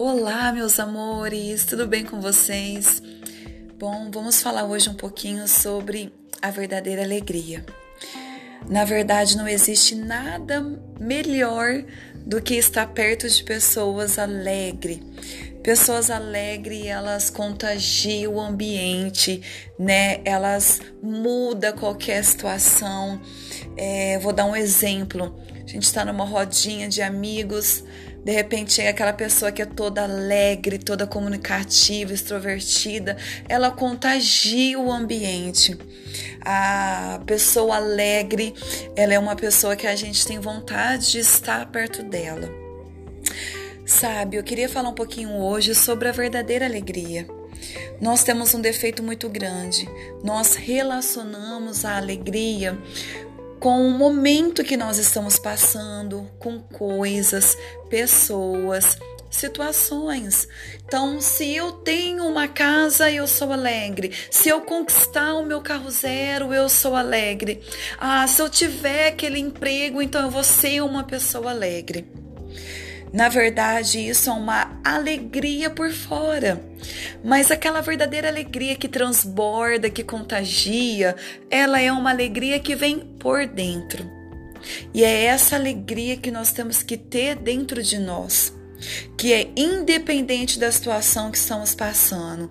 Olá, meus amores, tudo bem com vocês? Bom, vamos falar hoje um pouquinho sobre a verdadeira alegria. Na verdade, não existe nada melhor do que estar perto de pessoas alegres. Pessoas alegres, elas contagiam o ambiente, né? Elas mudam qualquer situação. É, vou dar um exemplo. A gente está numa rodinha de amigos, de repente chega aquela pessoa que é toda alegre, toda comunicativa, extrovertida, ela contagia o ambiente. A pessoa alegre, ela é uma pessoa que a gente tem vontade de estar perto dela. Sabe, eu queria falar um pouquinho hoje sobre a verdadeira alegria. Nós temos um defeito muito grande. Nós relacionamos a alegria com o momento que nós estamos passando, com coisas, pessoas, situações. Então, se eu tenho uma casa, eu sou alegre. Se eu conquistar o meu carro zero, eu sou alegre. Ah, se eu tiver aquele emprego, então eu vou ser uma pessoa alegre. Na verdade, isso é uma alegria por fora, mas aquela verdadeira alegria que transborda, que contagia, ela é uma alegria que vem por dentro. E é essa alegria que nós temos que ter dentro de nós, que é independente da situação que estamos passando,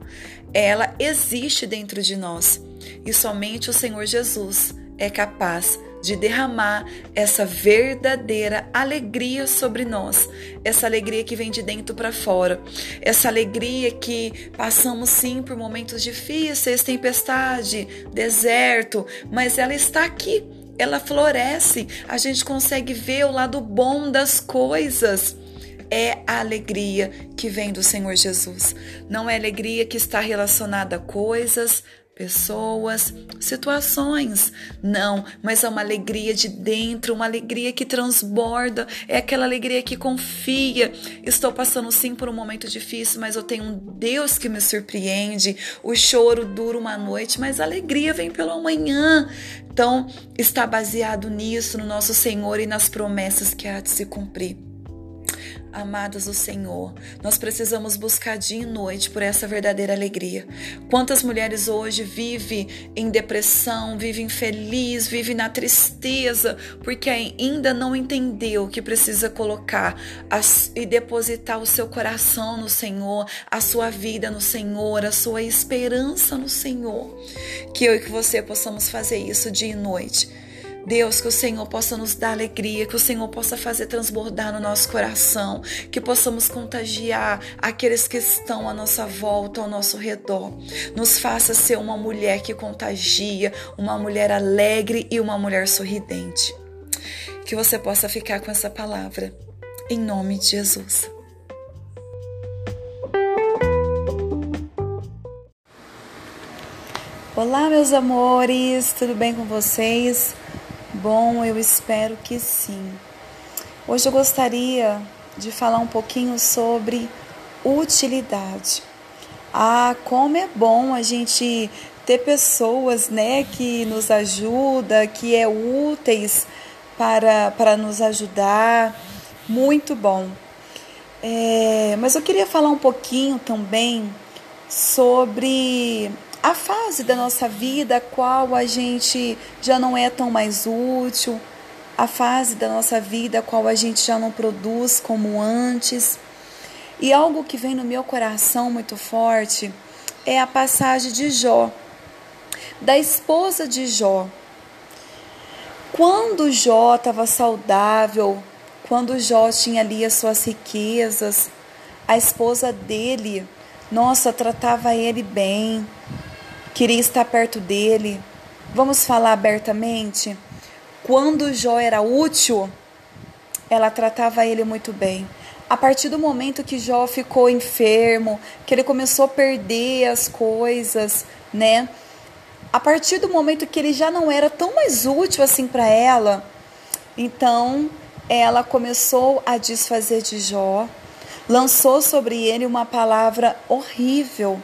ela existe dentro de nós e somente o Senhor Jesus é capaz de derramar essa verdadeira alegria sobre nós, essa alegria que vem de dentro para fora, essa alegria que passamos sim por momentos difíceis, tempestade, deserto, mas ela está aqui, ela floresce, a gente consegue ver o lado bom das coisas. É a alegria que vem do Senhor Jesus. Não é alegria que está relacionada a coisas, pessoas, situações. Não, mas é uma alegria de dentro, uma alegria que transborda, é aquela alegria que confia. Estou passando sim por um momento difícil, mas eu tenho um Deus que me surpreende. O choro dura uma noite, mas a alegria vem pelo amanhã. Então, está baseado nisso, no nosso Senhor e nas promessas que há de se cumprir. Amados do Senhor, nós precisamos buscar dia e noite por essa verdadeira alegria. Quantas mulheres hoje vivem em depressão, vivem infeliz, vivem na tristeza, porque ainda não entendeu que precisa colocar e depositar o seu coração no Senhor, a sua vida no Senhor, a sua esperança no Senhor. Que eu e que você possamos fazer isso dia e noite Deus, que o Senhor possa nos dar alegria, que o Senhor possa fazer transbordar no nosso coração, que possamos contagiar aqueles que estão à nossa volta, ao nosso redor. Nos faça ser uma mulher que contagia, uma mulher alegre e uma mulher sorridente. Que você possa ficar com essa palavra, em nome de Jesus. Olá, meus amores, tudo bem com vocês? Bom, eu espero que sim. Hoje eu gostaria de falar um pouquinho sobre utilidade. Ah, como é bom a gente ter pessoas, né, que nos ajuda, que é úteis para, para nos ajudar. Muito bom. É, mas eu queria falar um pouquinho também sobre a fase da nossa vida a qual a gente já não é tão mais útil, a fase da nossa vida a qual a gente já não produz como antes. E algo que vem no meu coração muito forte é a passagem de Jó, da esposa de Jó. Quando Jó estava saudável, quando Jó tinha ali as suas riquezas, a esposa dele, nossa, tratava ele bem, queria estar perto dele. Vamos falar abertamente? Quando Jó era útil, ela tratava ele muito bem. A partir do momento que Jó ficou enfermo, que ele começou a perder as coisas, né? A partir do momento que ele já não era tão mais útil assim para ela, então ela começou a desfazer de Jó, lançou sobre ele uma palavra horrível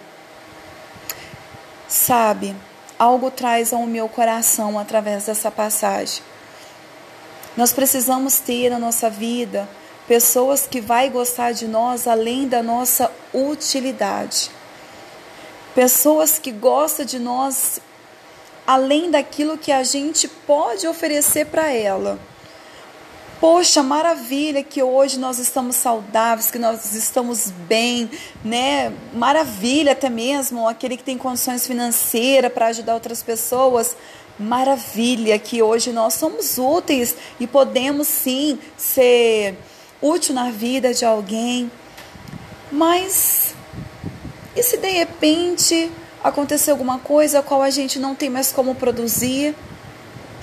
Sabe, algo traz ao meu coração através dessa passagem. Nós precisamos ter na nossa vida pessoas que vai gostar de nós além da nossa utilidade. Pessoas que gostam de nós além daquilo que a gente pode oferecer para ela. Poxa, maravilha que hoje nós estamos saudáveis, que nós estamos bem, né? Maravilha até mesmo aquele que tem condições financeiras para ajudar outras pessoas. Maravilha que hoje nós somos úteis e podemos sim ser útil na vida de alguém. Mas e se de repente acontecer alguma coisa a qual a gente não tem mais como produzir?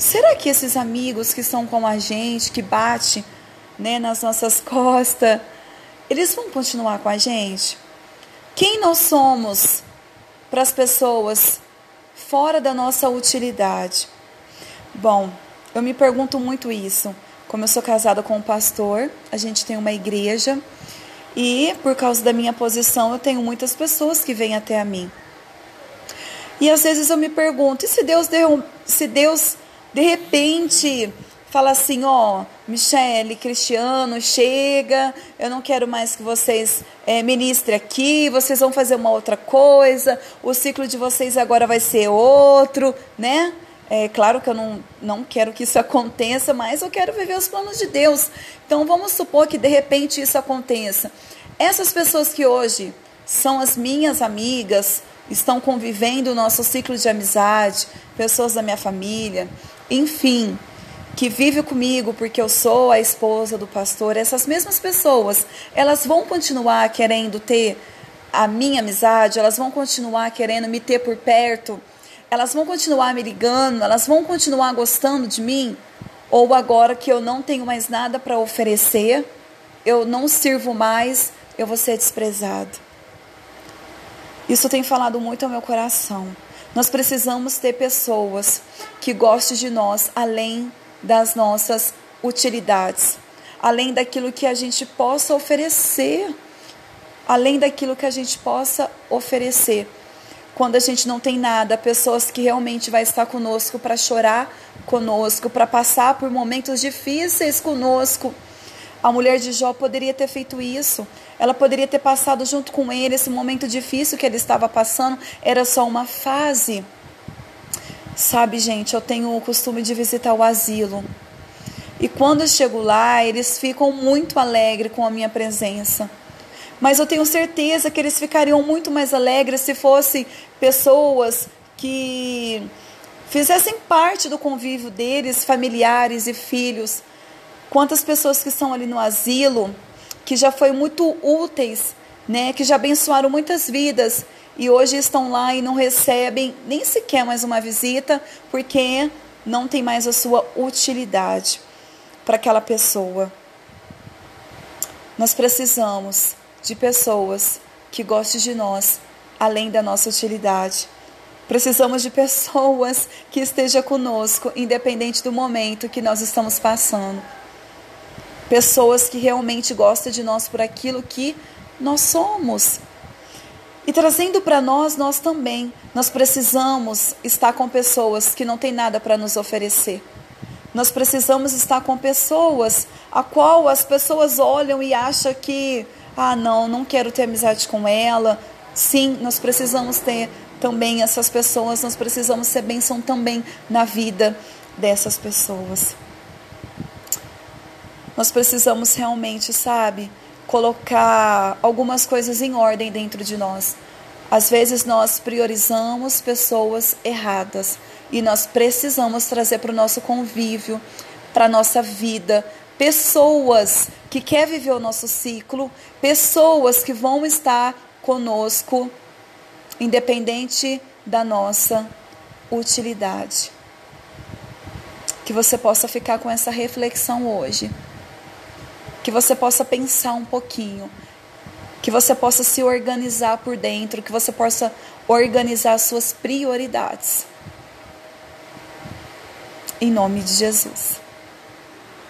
Será que esses amigos que estão com a gente, que bate, né, nas nossas costas, eles vão continuar com a gente? Quem nós somos para as pessoas fora da nossa utilidade? Bom, eu me pergunto muito isso. Como eu sou casada com um pastor, a gente tem uma igreja e por causa da minha posição eu tenho muitas pessoas que vêm até a mim. E às vezes eu me pergunto, e se Deus deu, se Deus de repente, fala assim: ó, Michele, Cristiano, chega, eu não quero mais que vocês é, ministrem aqui, vocês vão fazer uma outra coisa, o ciclo de vocês agora vai ser outro, né? É claro que eu não, não quero que isso aconteça, mas eu quero viver os planos de Deus. Então vamos supor que de repente isso aconteça. Essas pessoas que hoje são as minhas amigas, estão convivendo o nosso ciclo de amizade, pessoas da minha família, enfim, que vive comigo porque eu sou a esposa do pastor, essas mesmas pessoas, elas vão continuar querendo ter a minha amizade, elas vão continuar querendo me ter por perto, elas vão continuar me ligando, elas vão continuar gostando de mim, ou agora que eu não tenho mais nada para oferecer, eu não sirvo mais, eu vou ser desprezado. Isso tem falado muito ao meu coração. Nós precisamos ter pessoas que gostem de nós além das nossas utilidades, além daquilo que a gente possa oferecer, além daquilo que a gente possa oferecer. Quando a gente não tem nada, pessoas que realmente vai estar conosco para chorar conosco, para passar por momentos difíceis conosco a mulher de Jó poderia ter feito isso. Ela poderia ter passado junto com ele esse momento difícil que ele estava passando. Era só uma fase. Sabe, gente, eu tenho o costume de visitar o asilo. E quando eu chego lá, eles ficam muito alegres com a minha presença. Mas eu tenho certeza que eles ficariam muito mais alegres se fossem pessoas que fizessem parte do convívio deles, familiares e filhos. Quantas pessoas que estão ali no asilo, que já foi muito úteis, né, que já abençoaram muitas vidas e hoje estão lá e não recebem nem sequer mais uma visita, porque não tem mais a sua utilidade para aquela pessoa. Nós precisamos de pessoas que gostem de nós, além da nossa utilidade. Precisamos de pessoas que estejam conosco, independente do momento que nós estamos passando pessoas que realmente gostam de nós por aquilo que nós somos. E trazendo para nós, nós também, nós precisamos estar com pessoas que não têm nada para nos oferecer. Nós precisamos estar com pessoas a qual as pessoas olham e acham que, ah, não, não quero ter amizade com ela. Sim, nós precisamos ter também essas pessoas, nós precisamos ser bênção também na vida dessas pessoas. Nós precisamos realmente, sabe, colocar algumas coisas em ordem dentro de nós. Às vezes nós priorizamos pessoas erradas e nós precisamos trazer para o nosso convívio, para a nossa vida, pessoas que quer viver o nosso ciclo, pessoas que vão estar conosco, independente da nossa utilidade. Que você possa ficar com essa reflexão hoje que você possa pensar um pouquinho, que você possa se organizar por dentro, que você possa organizar as suas prioridades. Em nome de Jesus.